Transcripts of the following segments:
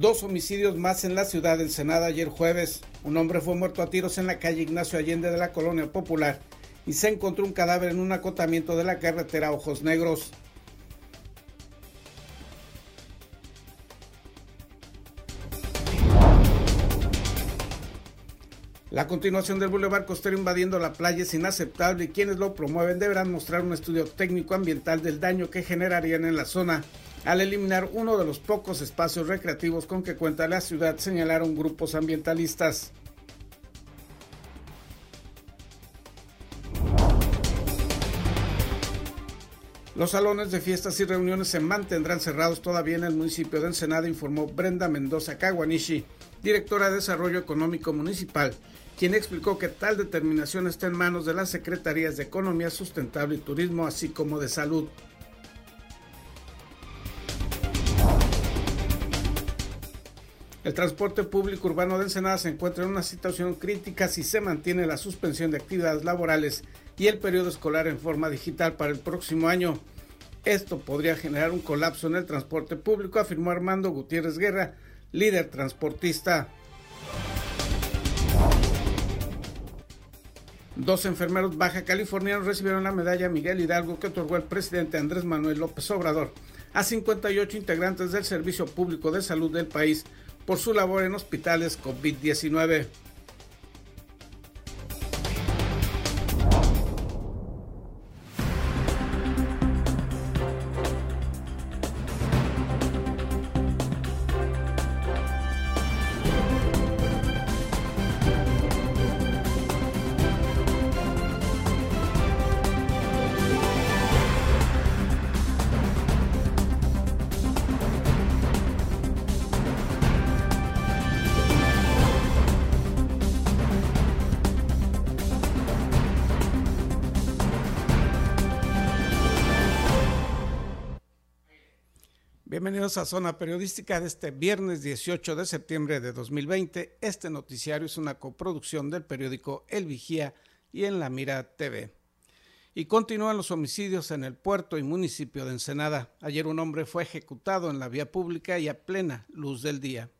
Dos homicidios más en la ciudad del Senado ayer jueves. Un hombre fue muerto a tiros en la calle Ignacio Allende de la Colonia Popular y se encontró un cadáver en un acotamiento de la carretera Ojos Negros. La continuación del Boulevard Costero invadiendo la playa es inaceptable y quienes lo promueven deberán mostrar un estudio técnico ambiental del daño que generarían en la zona al eliminar uno de los pocos espacios recreativos con que cuenta la ciudad, señalaron grupos ambientalistas. Los salones de fiestas y reuniones se mantendrán cerrados todavía en el municipio de Ensenada, informó Brenda Mendoza Kawanishi, directora de Desarrollo Económico Municipal, quien explicó que tal determinación está en manos de las Secretarías de Economía Sustentable y Turismo, así como de Salud. El transporte público urbano de Ensenada se encuentra en una situación crítica si se mantiene la suspensión de actividades laborales y el periodo escolar en forma digital para el próximo año. Esto podría generar un colapso en el transporte público, afirmó Armando Gutiérrez Guerra, líder transportista. Dos enfermeros baja californianos recibieron la medalla Miguel Hidalgo que otorgó el presidente Andrés Manuel López Obrador a 58 integrantes del Servicio Público de Salud del país por su labor en hospitales COVID-19. Bienvenidos a Zona Periodística de este viernes 18 de septiembre de 2020. Este noticiario es una coproducción del periódico El Vigía y en La Mira TV. Y continúan los homicidios en el puerto y municipio de Ensenada. Ayer un hombre fue ejecutado en la vía pública y a plena luz del día.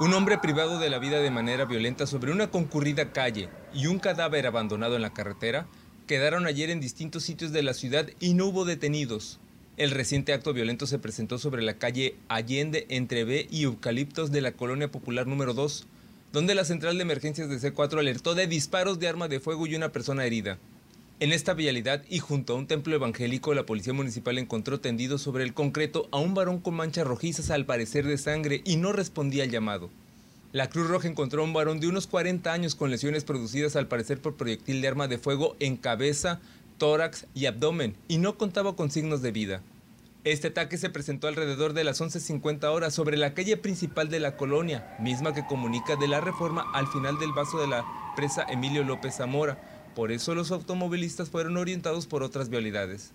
Un hombre privado de la vida de manera violenta sobre una concurrida calle y un cadáver abandonado en la carretera quedaron ayer en distintos sitios de la ciudad y no hubo detenidos. El reciente acto violento se presentó sobre la calle Allende entre B y Eucaliptos de la Colonia Popular número 2, donde la central de emergencias de C4 alertó de disparos de arma de fuego y una persona herida. En esta vialidad y junto a un templo evangélico, la policía municipal encontró tendido sobre el concreto a un varón con manchas rojizas al parecer de sangre y no respondía al llamado. La Cruz Roja encontró a un varón de unos 40 años con lesiones producidas al parecer por proyectil de arma de fuego en cabeza, tórax y abdomen y no contaba con signos de vida. Este ataque se presentó alrededor de las 11.50 horas sobre la calle principal de la colonia, misma que comunica de la reforma al final del vaso de la presa Emilio López Zamora. Por eso los automovilistas fueron orientados por otras vialidades.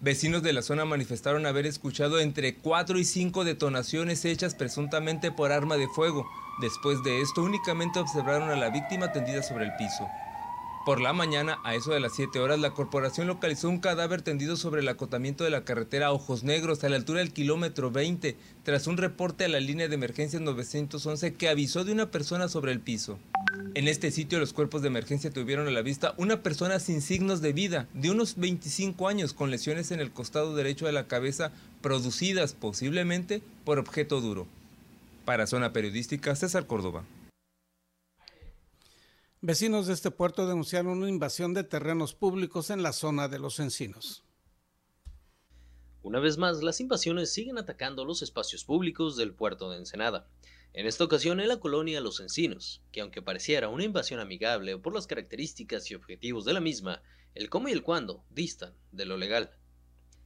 Vecinos de la zona manifestaron haber escuchado entre 4 y 5 detonaciones hechas presuntamente por arma de fuego. Después de esto únicamente observaron a la víctima tendida sobre el piso. Por la mañana, a eso de las 7 horas, la corporación localizó un cadáver tendido sobre el acotamiento de la carretera Ojos Negros a la altura del kilómetro 20, tras un reporte a la línea de emergencias 911 que avisó de una persona sobre el piso. En este sitio los cuerpos de emergencia tuvieron a la vista una persona sin signos de vida, de unos 25 años, con lesiones en el costado derecho de la cabeza producidas posiblemente por objeto duro. Para Zona Periodística, César Córdoba. Vecinos de este puerto denunciaron una invasión de terrenos públicos en la zona de los encinos. Una vez más, las invasiones siguen atacando los espacios públicos del puerto de Ensenada. En esta ocasión en la colonia Los Encinos, que aunque pareciera una invasión amigable por las características y objetivos de la misma, el cómo y el cuándo distan de lo legal.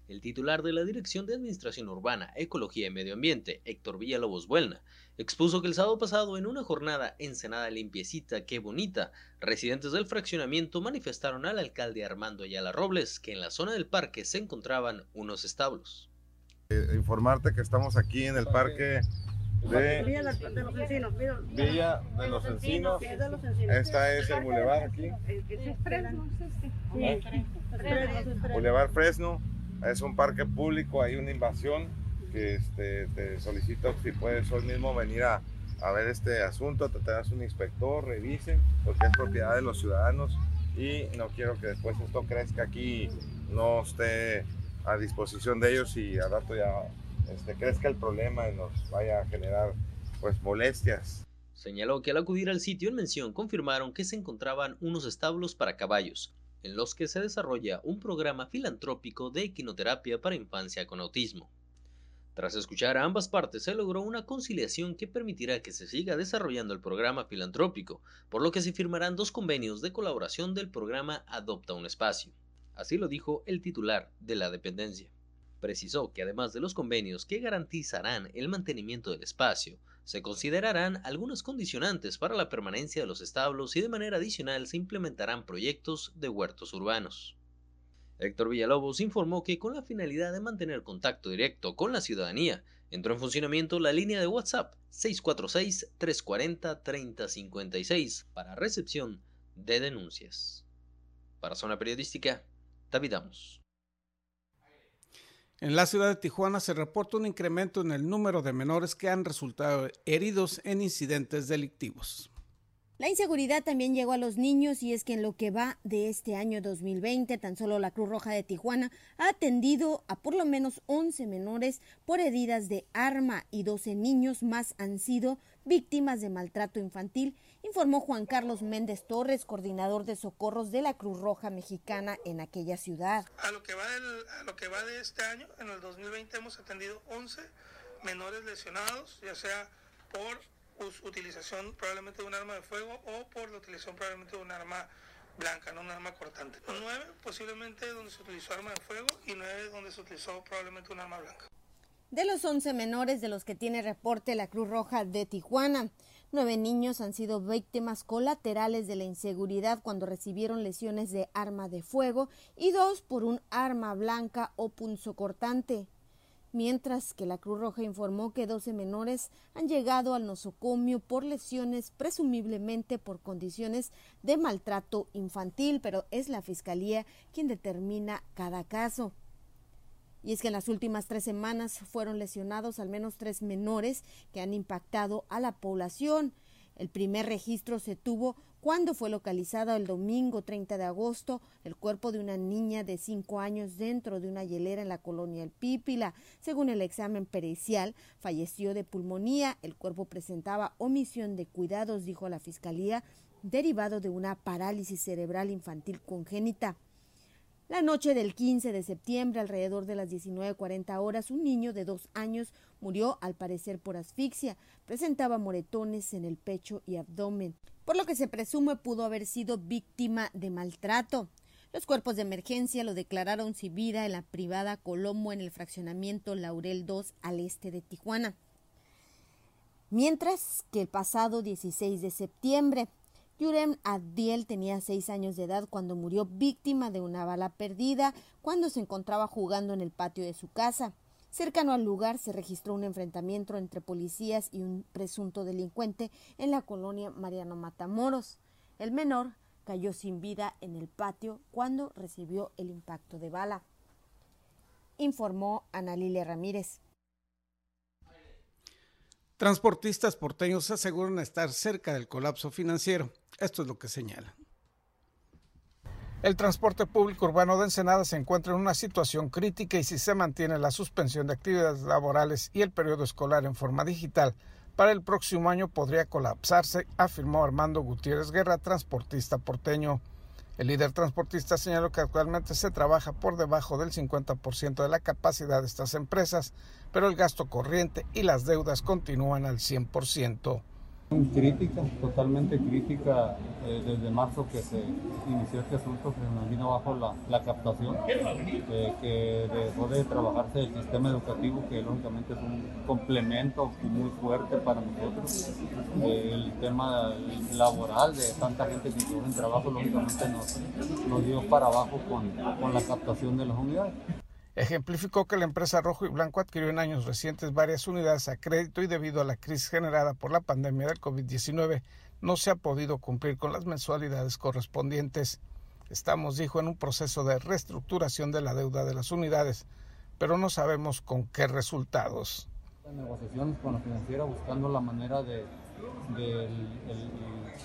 El titular de la Dirección de Administración Urbana, Ecología y Medio Ambiente, Héctor Villalobos Buelna, expuso que el sábado pasado en una jornada encenada limpiecita, qué bonita, residentes del fraccionamiento manifestaron al alcalde Armando Ayala Robles que en la zona del parque se encontraban unos establos. Eh, informarte que estamos aquí en el parque de Villa de los Encinos. Villa de los Encinos. Esta es el bulevar aquí. Boulevard Fresno. Es un parque público, hay una invasión que este, te solicito si puedes hoy mismo venir a, a ver este asunto, te das un inspector, revisen, porque es propiedad de los ciudadanos y no quiero que después esto crezca aquí, no esté a disposición de ellos y al rato ya este, crezca el problema y nos vaya a generar pues molestias. Señaló que al acudir al sitio en mención confirmaron que se encontraban unos establos para caballos, en los que se desarrolla un programa filantrópico de equinoterapia para infancia con autismo. Tras escuchar a ambas partes, se logró una conciliación que permitirá que se siga desarrollando el programa filantrópico, por lo que se firmarán dos convenios de colaboración del programa Adopta un Espacio. Así lo dijo el titular de la dependencia. Precisó que además de los convenios que garantizarán el mantenimiento del espacio, se considerarán algunas condicionantes para la permanencia de los establos y de manera adicional se implementarán proyectos de huertos urbanos. Héctor Villalobos informó que con la finalidad de mantener contacto directo con la ciudadanía, entró en funcionamiento la línea de WhatsApp 646-340-3056 para recepción de denuncias. Para Zona Periodística, David Amos. En la ciudad de Tijuana se reporta un incremento en el número de menores que han resultado heridos en incidentes delictivos. La inseguridad también llegó a los niños y es que en lo que va de este año 2020, tan solo la Cruz Roja de Tijuana ha atendido a por lo menos 11 menores por heridas de arma y 12 niños más han sido víctimas de maltrato infantil, informó Juan Carlos Méndez Torres, coordinador de socorros de la Cruz Roja Mexicana en aquella ciudad. A lo que va, a lo que va de este año, en el 2020 hemos atendido 11 menores lesionados, ya sea por utilización probablemente de un arma de fuego o por la utilización probablemente de un arma blanca, no un arma cortante. Nueve posiblemente donde se utilizó arma de fuego y nueve donde se utilizó probablemente un arma blanca. De los 11 menores de los que tiene reporte la Cruz Roja de Tijuana, nueve niños han sido víctimas colaterales de la inseguridad cuando recibieron lesiones de arma de fuego y dos por un arma blanca o punzocortante mientras que la Cruz Roja informó que 12 menores han llegado al nosocomio por lesiones, presumiblemente por condiciones de maltrato infantil, pero es la Fiscalía quien determina cada caso. Y es que en las últimas tres semanas fueron lesionados al menos tres menores que han impactado a la población. El primer registro se tuvo cuando fue localizado el domingo 30 de agosto el cuerpo de una niña de 5 años dentro de una hielera en la colonia El Pípila. Según el examen pericial, falleció de pulmonía. El cuerpo presentaba omisión de cuidados, dijo la fiscalía, derivado de una parálisis cerebral infantil congénita. La noche del 15 de septiembre, alrededor de las 19.40 horas, un niño de dos años murió al parecer por asfixia. Presentaba moretones en el pecho y abdomen por lo que se presume pudo haber sido víctima de maltrato. Los cuerpos de emergencia lo declararon sin vida en la privada Colombo en el fraccionamiento Laurel 2 al este de Tijuana. Mientras que el pasado 16 de septiembre, Yurem Adiel tenía seis años de edad cuando murió víctima de una bala perdida cuando se encontraba jugando en el patio de su casa. Cercano al lugar se registró un enfrentamiento entre policías y un presunto delincuente en la colonia Mariano Matamoros. El menor cayó sin vida en el patio cuando recibió el impacto de bala, informó Ana Lilia Ramírez. Transportistas porteños aseguran estar cerca del colapso financiero. Esto es lo que señalan. El transporte público urbano de Ensenada se encuentra en una situación crítica y si se mantiene la suspensión de actividades laborales y el periodo escolar en forma digital, para el próximo año podría colapsarse, afirmó Armando Gutiérrez Guerra, transportista porteño. El líder transportista señaló que actualmente se trabaja por debajo del 50% de la capacidad de estas empresas, pero el gasto corriente y las deudas continúan al 100%. Crítica, totalmente crítica eh, desde marzo que se inició este asunto que nos vino bajo la, captación, eh, que dejó de trabajarse el sistema educativo que lógicamente es un complemento muy fuerte para nosotros. Eh, el tema laboral de tanta gente que en trabajo lógicamente nos, dio para abajo con la captación de las unidades. Ejemplificó que la empresa Rojo y Blanco adquirió en años recientes varias unidades a crédito y debido a la crisis generada por la pandemia del COVID-19 no se ha podido cumplir con las mensualidades correspondientes. Estamos, dijo, en un proceso de reestructuración de la deuda de las unidades, pero no sabemos con qué resultados. Negociaciones con la financiera buscando la manera de,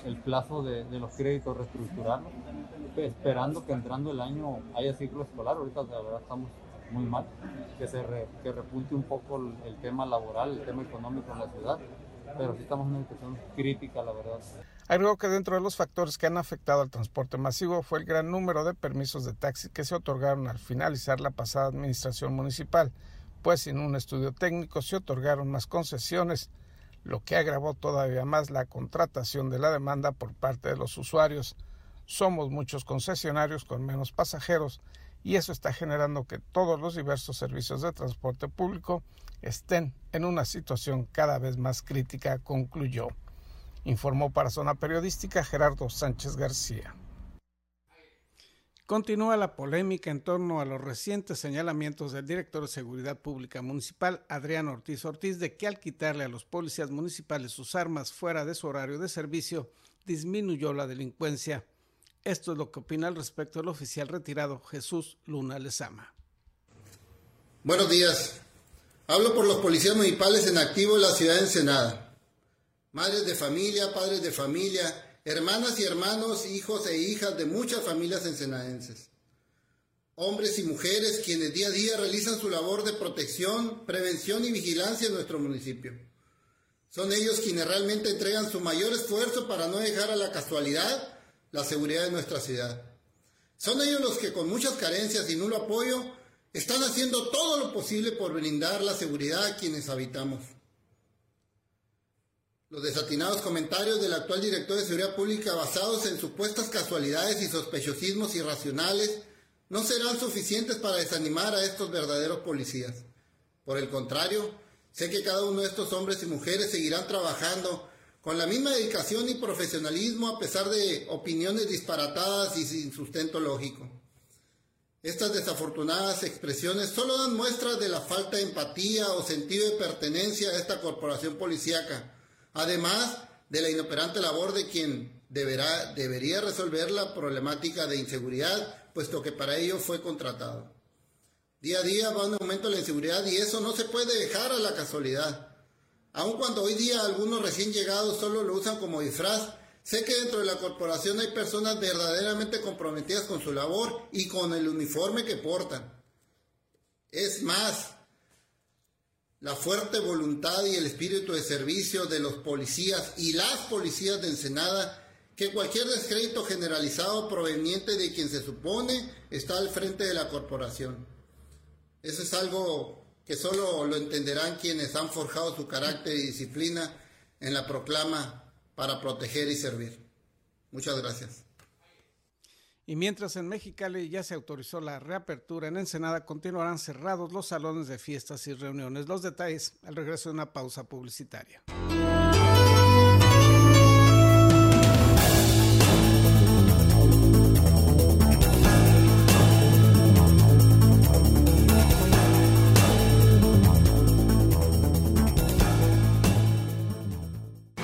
el, plazo de, los créditos reestructurarlos, esperando que entrando el año haya ciclo escolar. Ahorita la verdad estamos muy mal, que se que repunte un poco el, tema laboral, el tema económico en la ciudad, pero sí estamos en una situación crítica, la verdad. Agregó que dentro de los factores que han afectado al transporte masivo fue el gran número de permisos de taxi que se otorgaron al finalizar la pasada administración municipal, pues sin un estudio técnico se otorgaron más concesiones, lo que agravó todavía más la contratación de la demanda por parte de los usuarios. Somos muchos concesionarios con menos pasajeros y eso está generando que todos los diversos servicios de transporte público estén en una situación cada vez más crítica, concluyó. Informó para Zona Periodística Gerardo Sánchez García. Continúa la polémica en torno a los recientes señalamientos del director de Seguridad Pública Municipal, Adrián Ortiz Ortiz, de que al quitarle a los policías municipales sus armas fuera de su horario de servicio, disminuyó la delincuencia. Esto es lo que opina al respecto el oficial retirado Jesús Luna Lezama. Buenos días. Hablo por los policías municipales en activo en la ciudad de Ensenada. Madres de familia, padres de familia, hermanas y hermanos, hijos e hijas de muchas familias ensenadenses. Hombres y mujeres quienes día a día realizan su labor de protección, prevención y vigilancia en nuestro municipio. Son ellos quienes realmente entregan su mayor esfuerzo para no dejar a la casualidad la seguridad de nuestra ciudad. Son ellos los que con muchas carencias y nulo apoyo están haciendo todo lo posible por brindar la seguridad a quienes habitamos. Los desatinados comentarios del actual director de Seguridad Pública basados en supuestas casualidades y sospechosismos irracionales no serán suficientes para desanimar a estos verdaderos policías. Por el contrario, sé que cada uno de estos hombres y mujeres seguirán trabajando con la misma dedicación y profesionalismo a pesar de opiniones disparatadas y sin sustento lógico. Estas desafortunadas expresiones solo dan muestras de la falta de empatía o sentido de pertenencia a esta corporación policíaca, además de la inoperante labor de quien deberá, debería resolver la problemática de inseguridad, puesto que para ello fue contratado. Día a día va un aumento de la inseguridad y eso no se puede dejar a la casualidad. Aun cuando hoy día algunos recién llegados solo lo usan como disfraz, sé que dentro de la corporación hay personas verdaderamente comprometidas con su labor y con el uniforme que portan. Es más, la fuerte voluntad y el espíritu de servicio de los policías y las policías de Ensenada que cualquier descrédito generalizado proveniente de quien se supone está al frente de la corporación. Eso es algo que solo lo entenderán quienes han forjado su carácter y disciplina en la proclama para proteger y servir. Muchas gracias. Y mientras en Mexicali ya se autorizó la reapertura, en Ensenada continuarán cerrados los salones de fiestas y reuniones. Los detalles al regreso de una pausa publicitaria.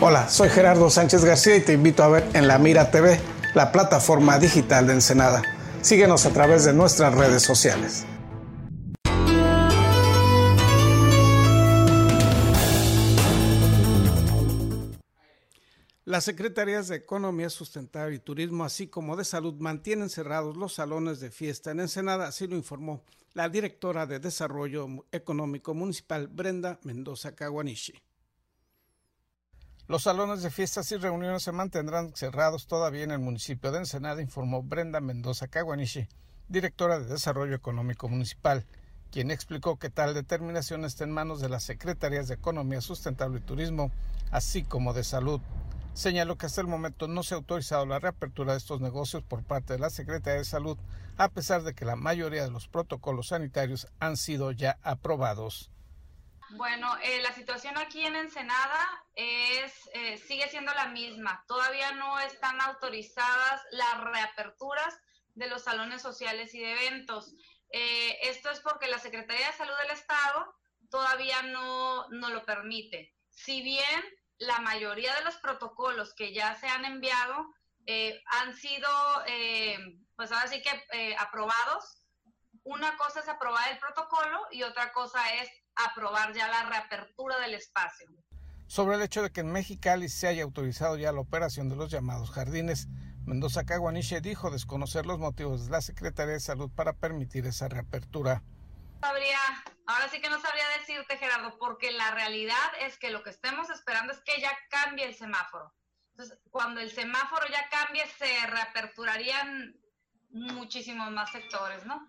Hola, soy Gerardo Sánchez García y te invito a ver en La Mira TV, la plataforma digital de Ensenada. Síguenos a través de nuestras redes sociales. Las secretarías de Economía Sustentable y Turismo, así como de Salud, mantienen cerrados los salones de fiesta en Ensenada, así lo informó la directora de Desarrollo Económico Municipal, Brenda Mendoza Caguanishi. Los salones de fiestas y reuniones se mantendrán cerrados todavía en el municipio de Ensenada, informó Brenda Mendoza Caguanishi, directora de Desarrollo Económico Municipal, quien explicó que tal determinación está en manos de las Secretarías de Economía Sustentable y Turismo, así como de Salud. Señaló que hasta el momento no se ha autorizado la reapertura de estos negocios por parte de la Secretaría de Salud, a pesar de que la mayoría de los protocolos sanitarios han sido ya aprobados. Bueno, eh, la situación aquí en Ensenada es, eh, sigue siendo la misma. Todavía no están autorizadas las reaperturas de los salones sociales y de eventos. Eh, esto es porque la Secretaría de Salud del Estado todavía no, no lo permite. Si bien la mayoría de los protocolos que ya se han enviado han sido, pues ahora sí que aprobados una cosa es aprobar el protocolo y otra cosa es aprobar ya la reapertura del espacio. Sobre el hecho de que en Mexicali se haya autorizado ya la operación de los llamados jardines, Mendoza Caguaniche dijo desconocer los motivos de la Secretaría de Salud para permitir esa reapertura. Sabría, ahora sí que no sabría decirte, Gerardo, porque la realidad es que lo que estemos esperando es que ya cambie el semáforo. Entonces, cuando el semáforo ya cambie, se reaperturarían muchísimos más sectores, ¿no?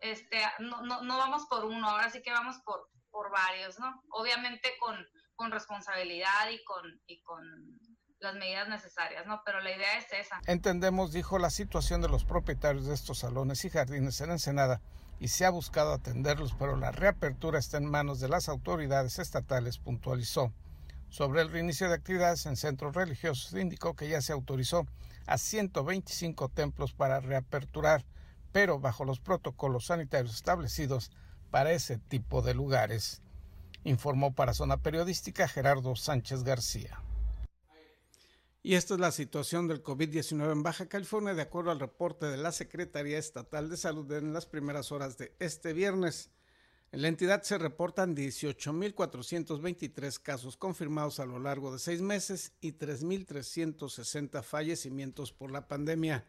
Este, no, no, no vamos por uno, ahora sí que vamos por, por varios, ¿no? Obviamente con, con responsabilidad y con, y con las medidas necesarias, ¿no? Pero la idea es esa. Entendemos, dijo, la situación de los propietarios de estos salones y jardines en Ensenada y se ha buscado atenderlos, pero la reapertura está en manos de las autoridades estatales, puntualizó. Sobre el reinicio de actividades en centros religiosos, indicó que ya se autorizó a 125 templos para reaperturar, pero bajo los protocolos sanitarios establecidos para ese tipo de lugares. Informó para Zona Periodística Gerardo Sánchez García. Y esta es la situación del COVID-19 en Baja California, de acuerdo al reporte de la Secretaría Estatal de Salud en las primeras horas de este viernes. En la entidad se reportan 18.423 casos confirmados a lo largo de seis meses y 3.360 fallecimientos por la pandemia.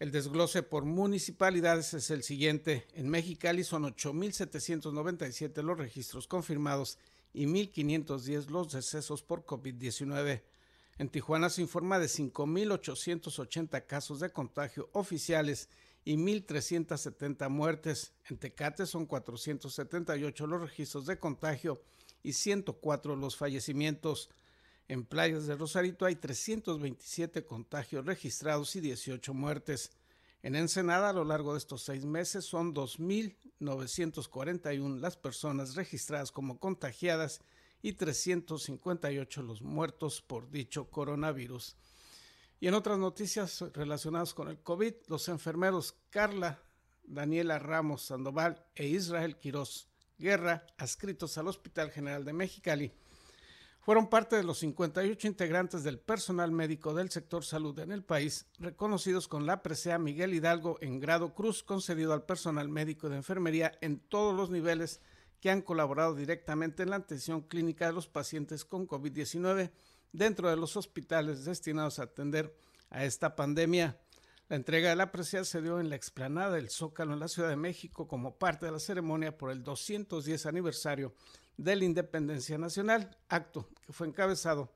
El desglose por municipalidades es el siguiente. En Mexicali son 8.797 los registros confirmados y 1.510 los decesos por COVID-19. En Tijuana se informa de 5.880 casos de contagio oficiales y 1.370 muertes. En Tecate son 478 los registros de contagio y 104 los fallecimientos. En Playas de Rosarito hay 327 contagios registrados y 18 muertes. En Ensenada, a lo largo de estos seis meses, son 2.941 las personas registradas como contagiadas y 358 los muertos por dicho coronavirus. Y en otras noticias relacionadas con el COVID, los enfermeros Carla, Daniela Ramos Sandoval e Israel Quiroz Guerra, adscritos al Hospital General de Mexicali, fueron parte de los 58 integrantes del personal médico del sector salud en el país, reconocidos con la presea Miguel Hidalgo en grado cruz concedido al personal médico de enfermería en todos los niveles que han colaborado directamente en la atención clínica de los pacientes con COVID-19 dentro de los hospitales destinados a atender a esta pandemia. La entrega de la presea se dio en la explanada del Zócalo en la Ciudad de México como parte de la ceremonia por el 210 aniversario de la Independencia Nacional, acto que fue encabezado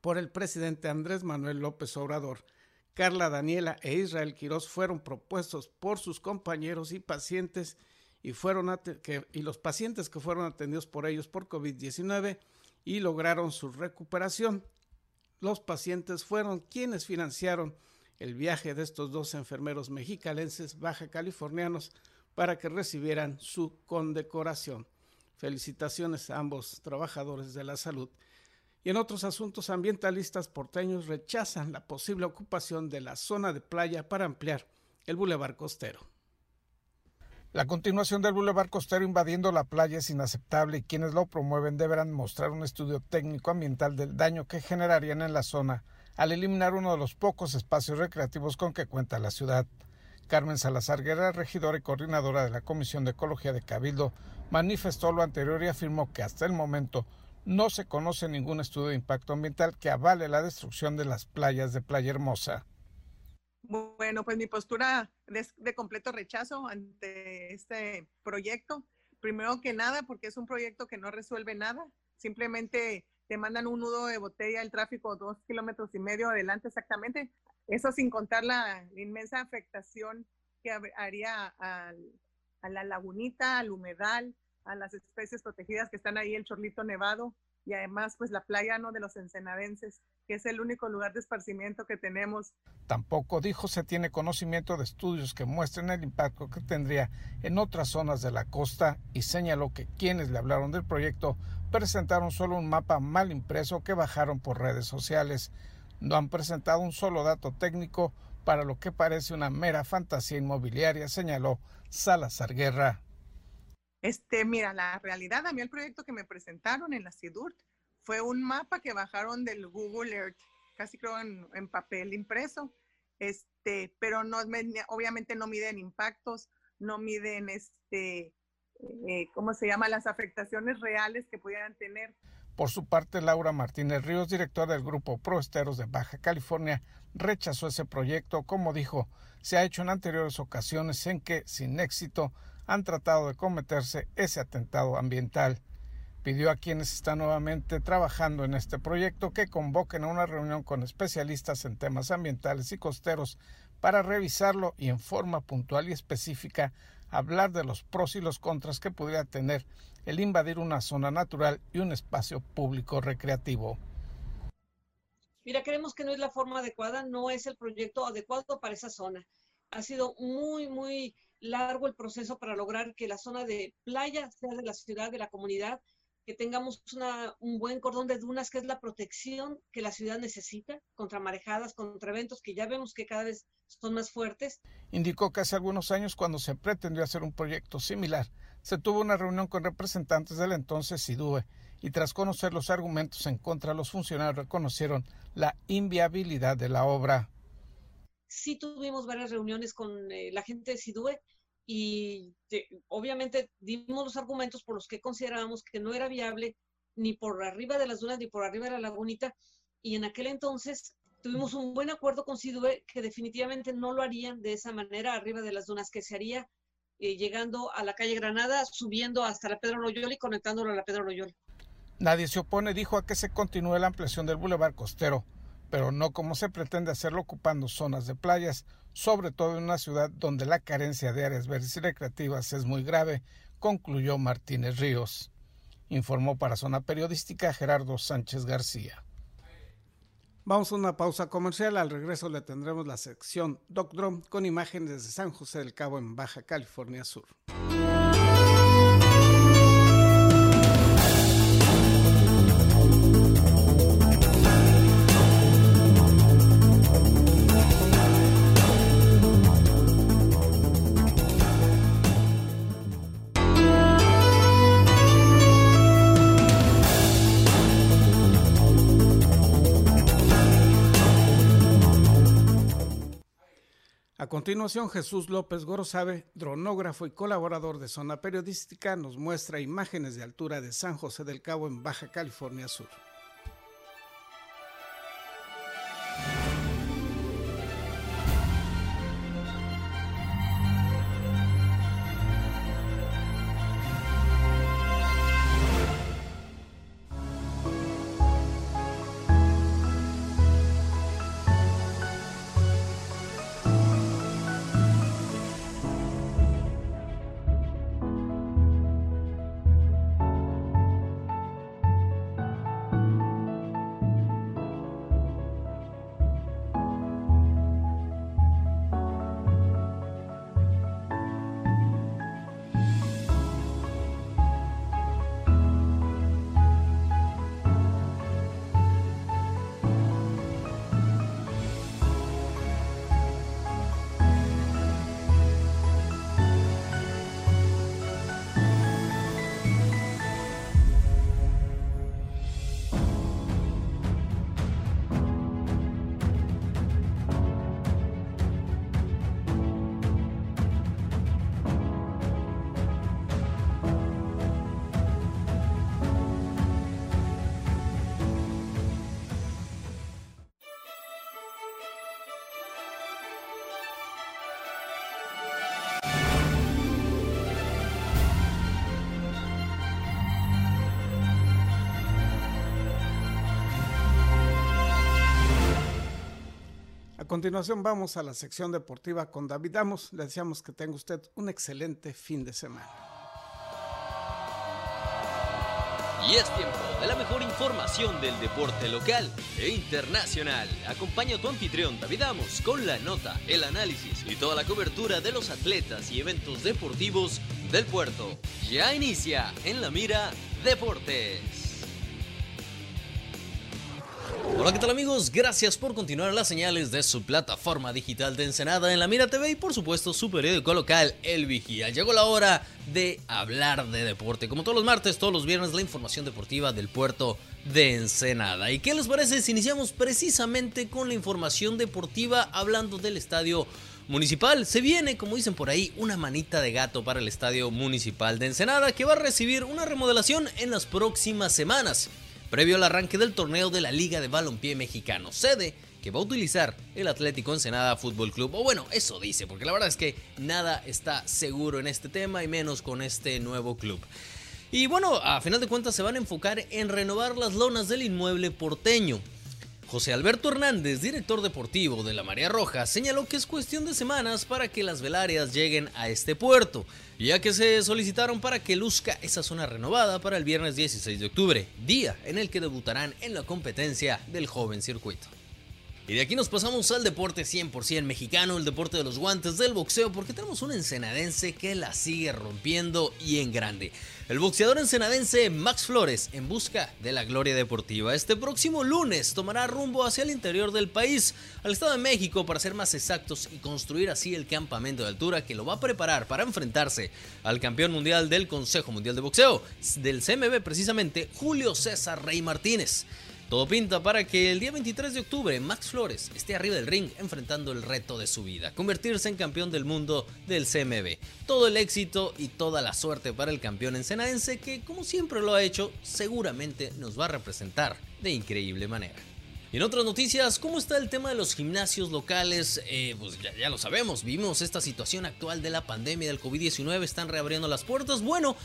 por el presidente Andrés Manuel López Obrador. Carla Daniela e Israel Quirós fueron propuestos por sus compañeros y pacientes y, fueron que, y los pacientes que fueron atendidos por ellos por COVID-19 y lograron su recuperación. Los pacientes fueron quienes financiaron el viaje de estos dos enfermeros mexicalenses baja californianos para que recibieran su condecoración. Felicitaciones a ambos trabajadores de la salud. Y en otros asuntos, ambientalistas porteños rechazan la posible ocupación de la zona de playa para ampliar el bulevar costero. La continuación del bulevar costero invadiendo la playa es inaceptable y quienes lo promueven deberán mostrar un estudio técnico ambiental del daño que generarían en la zona al eliminar uno de los pocos espacios recreativos con que cuenta la ciudad. Carmen Salazar Guerra, regidora y coordinadora de la Comisión de Ecología de Cabildo, manifestó lo anterior y afirmó que hasta el momento no se conoce ningún estudio de impacto ambiental que avale la destrucción de las playas de Playa Hermosa. Bueno, pues mi postura es de completo rechazo ante este proyecto. Primero que nada, porque es un proyecto que no resuelve nada. Simplemente te mandan un nudo de botella el tráfico dos kilómetros y medio adelante exactamente. Eso sin contar la inmensa afectación que haría a, a la lagunita, al humedal, a las especies protegidas que están ahí, el chorlito nevado y además pues la playa no de los ensenadenses que es el único lugar de esparcimiento que tenemos. Tampoco dijo se tiene conocimiento de estudios que muestren el impacto que tendría en otras zonas de la costa y señaló que quienes le hablaron del proyecto presentaron solo un mapa mal impreso que bajaron por redes sociales. No han presentado un solo dato técnico para lo que parece una mera fantasía inmobiliaria, señaló Salazar Guerra. Este, mira, la realidad, a mí el proyecto que me presentaron en la CIDURT fue un mapa que bajaron del Google Earth, casi creo en, papel impreso, este, pero no, obviamente no miden impactos, no miden este, eh, ¿cómo se llama? Las afectaciones reales que pudieran tener. Por su parte, Laura Martínez Ríos, directora del grupo Proesteros de Baja California, rechazó ese proyecto, como dijo, se ha hecho en anteriores ocasiones en que, sin éxito, han tratado de cometerse ese atentado ambiental. Pidió a quienes están nuevamente trabajando en este proyecto que convoquen a una reunión con especialistas en temas ambientales y costeros para revisarlo y en forma puntual y específica hablar de los pros y los contras que pudiera tener el invadir una zona natural y un espacio público recreativo. Mira, creemos que no es la forma adecuada, no es el proyecto adecuado para esa zona. Ha sido muy, muy largo el proceso para lograr que la zona de playa sea de la ciudad, de la comunidad, que tengamos un buen cordón de dunas, que es la protección que la ciudad necesita contra marejadas, contra eventos que ya vemos que cada vez son más fuertes. Indicó que hace algunos años, cuando se pretendió hacer un proyecto similar, se tuvo una reunión con representantes del entonces SIDUE y tras conocer los argumentos en contra, los funcionarios reconocieron la inviabilidad de la obra. Sí tuvimos varias reuniones con eh, la gente de SIDUE y obviamente dimos los argumentos por los que considerábamos que no era viable ni por arriba de las dunas ni por arriba de la lagunita y en aquel entonces tuvimos un buen acuerdo con SIDUE que definitivamente no lo harían de esa manera arriba de las dunas, que se haría eh, llegando a la calle Granada, subiendo hasta la Pedro Loyola y conectándolo a la Pedro Loyola. Nadie se opone, dijo, a que se continúe la ampliación del bulevar costero, pero no como se pretende hacerlo ocupando zonas de playas, sobre todo en una ciudad donde la carencia de áreas verdes y recreativas es muy grave, concluyó Martínez Ríos. Informó para Zona Periodística Gerardo Sánchez García. Vamos a una pausa comercial. Al regreso le tendremos la sección Doc Drum con imágenes de San José del Cabo en Baja California Sur. Continuación, Jesús López Gorosabe, dronógrafo y colaborador de Zona Periodística, nos muestra imágenes de altura de San José del Cabo en Baja California Sur. Continuación vamos a la sección deportiva con David Damos. Le deseamos que tenga usted un excelente fin de semana. Y es tiempo de la mejor información del deporte local e internacional. Acompaña a tu anfitrión David Amos con la nota, el análisis y toda la cobertura de los atletas y eventos deportivos del puerto. Ya inicia en la mira Deportes. Hola, ¿qué tal amigos? Gracias por continuar las señales de su plataforma digital de Ensenada en la Mira TV y por supuesto su periódico local El Vigía. Llegó la hora de hablar de deporte. Como todos los martes, todos los viernes, la información deportiva del puerto de Ensenada. ¿Y qué les parece si iniciamos precisamente con la información deportiva hablando del estadio municipal. Se viene, como dicen por ahí, una manita de gato para el estadio municipal de Ensenada que va a recibir una remodelación en las próximas semanas, previo al arranque del torneo de la Liga de Balompié Mexicano, sede que va a utilizar el Atlético Ensenada Fútbol Club. O bueno, eso dice, porque la verdad es que nada está seguro en este tema y menos con este nuevo club. Y bueno, a final de cuentas se van a enfocar en renovar las lonas del inmueble porteño. José Alberto Hernández, director deportivo de la Marea Roja, señaló que es cuestión de semanas para que las velarias lleguen a este puerto, ya que se solicitaron para que luzca esa zona renovada para el viernes 16 de octubre, día en el que debutarán en la competencia del joven circuito. Y de aquí nos pasamos al deporte 100% mexicano, el deporte de los guantes del boxeo, porque tenemos un ensenadense que la sigue rompiendo y en grande. El boxeador ensenadense Max Flores, en busca de la gloria deportiva, este próximo lunes tomará rumbo hacia el interior del país, al Estado de México, para ser más exactos y construir así el campamento de altura que lo va a preparar para enfrentarse al campeón mundial del Consejo Mundial de Boxeo, del CMB precisamente, Julio César Rey Martínez. Todo pinta para que el día 23 de octubre Max Flores esté arriba del ring enfrentando el reto de su vida, convertirse en campeón del mundo del CMB. Todo el éxito y toda la suerte para el campeón ensenadense que, como siempre lo ha hecho, seguramente nos va a representar de increíble manera. Y en otras noticias, ¿cómo está el tema de los gimnasios locales? Eh, pues ya, ya, lo sabemos, vimos esta situación actual de la pandemia del COVID-19, están reabriendo las puertas. Bueno,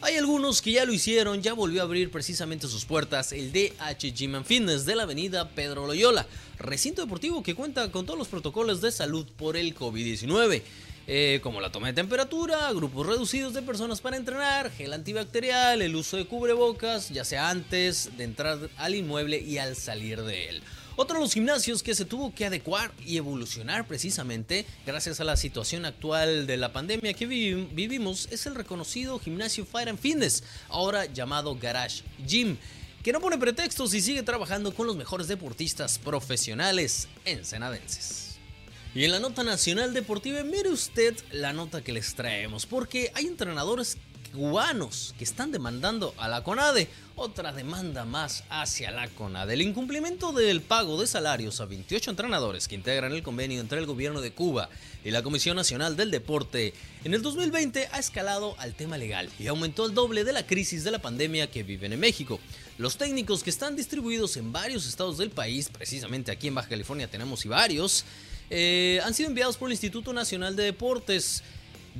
hay algunos que ya lo hicieron, ya volvió a abrir precisamente sus puertas el DH Gym and Fitness de la avenida Pedro Loyola, recinto deportivo que cuenta con todos los protocolos de salud por el COVID-19. Eh, como la toma de temperatura, grupos reducidos de personas para entrenar, gel antibacterial, el uso de cubrebocas, ya sea antes de entrar al inmueble y al salir de él. Otro de los gimnasios que se tuvo que adecuar y evolucionar precisamente gracias a la situación actual de la pandemia que vivimos es el reconocido gimnasio Fire and Fitness, ahora llamado Garage Gym que no pone pretextos y sigue trabajando con los mejores deportistas profesionales ensenadenses. Y en la nota nacional deportiva, mire usted la nota que les traemos, porque hay entrenadores cubanos que están demandando a la CONADE. Otra demanda más hacia la CONADE. El incumplimiento del pago de salarios a 28 entrenadores que integran el convenio entre el gobierno de Cuba y la Comisión Nacional del Deporte en el 2020 ha escalado al tema legal y aumentó el doble de la crisis de la pandemia que viven en México. Los técnicos que están distribuidos en varios estados del país, precisamente aquí en Baja California tenemos y varios, eh, han sido enviados por el Instituto Nacional de Deportes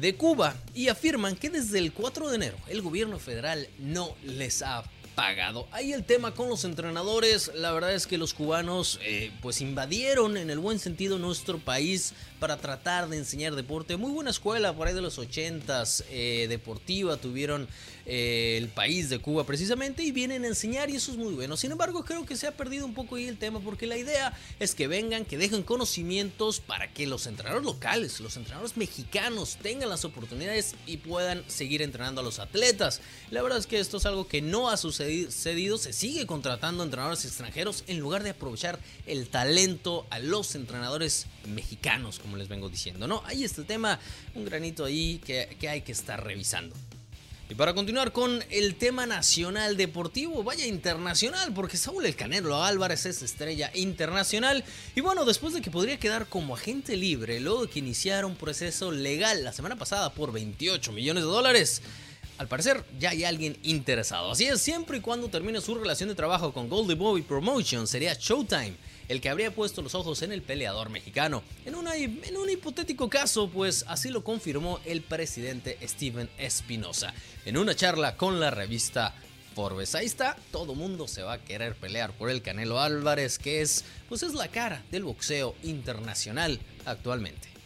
de Cuba y afirman que desde el 4 de enero el gobierno federal no les ha pagado. Ahí el tema con los entrenadores, la verdad es que los cubanos eh, pues invadieron en el buen sentido nuestro país para tratar de enseñar deporte. Muy buena escuela por ahí de los 80s, eh, deportiva, tuvieron eh, el país de Cuba precisamente y vienen a enseñar y eso es muy bueno. Sin embargo, creo que se ha perdido un poco ahí el tema porque la idea es que vengan, que dejen conocimientos para que los entrenadores locales, los entrenadores mexicanos tengan las oportunidades y puedan seguir entrenando a los atletas. La verdad es que esto es algo que no ha sucedido, se sigue contratando entrenadores extranjeros en lugar de aprovechar el talento a los entrenadores mexicanos como les vengo diciendo, ¿no? Está el tema, un granito ahí que hay que estar revisando. Y para continuar con el tema nacional deportivo, vaya internacional, porque Saúl El Canelo Álvarez es estrella internacional. Y bueno, después de que podría quedar como agente libre, luego de que iniciara un proceso legal la semana pasada por 28 millones de dólares, al parecer ya hay alguien interesado. Así es, siempre y cuando termine su relación de trabajo con Goldie Boy Promotion, sería Showtime el que habría puesto los ojos en el peleador mexicano. En, un hipotético caso, pues así lo confirmó el presidente Steven Espinosa en una charla con la revista Forbes. Ahí está, todo mundo se va a querer pelear por el Canelo Álvarez, que es, pues es la cara del boxeo internacional actualmente.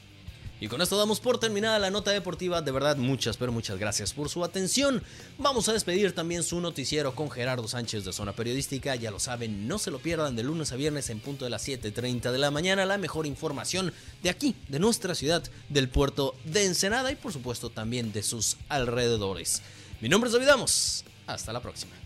Y con esto damos por terminada la nota deportiva. De verdad, muchas, pero muchas gracias por su atención. Vamos a despedir también su noticiero con Gerardo Sánchez de Zona Periodística. Ya lo saben, no se lo pierdan de lunes a viernes en punto de las 7.30 de la mañana. La mejor información de aquí, de nuestra ciudad, del puerto de Ensenada y por supuesto también de sus alrededores. Mi nombre es David Hasta la próxima.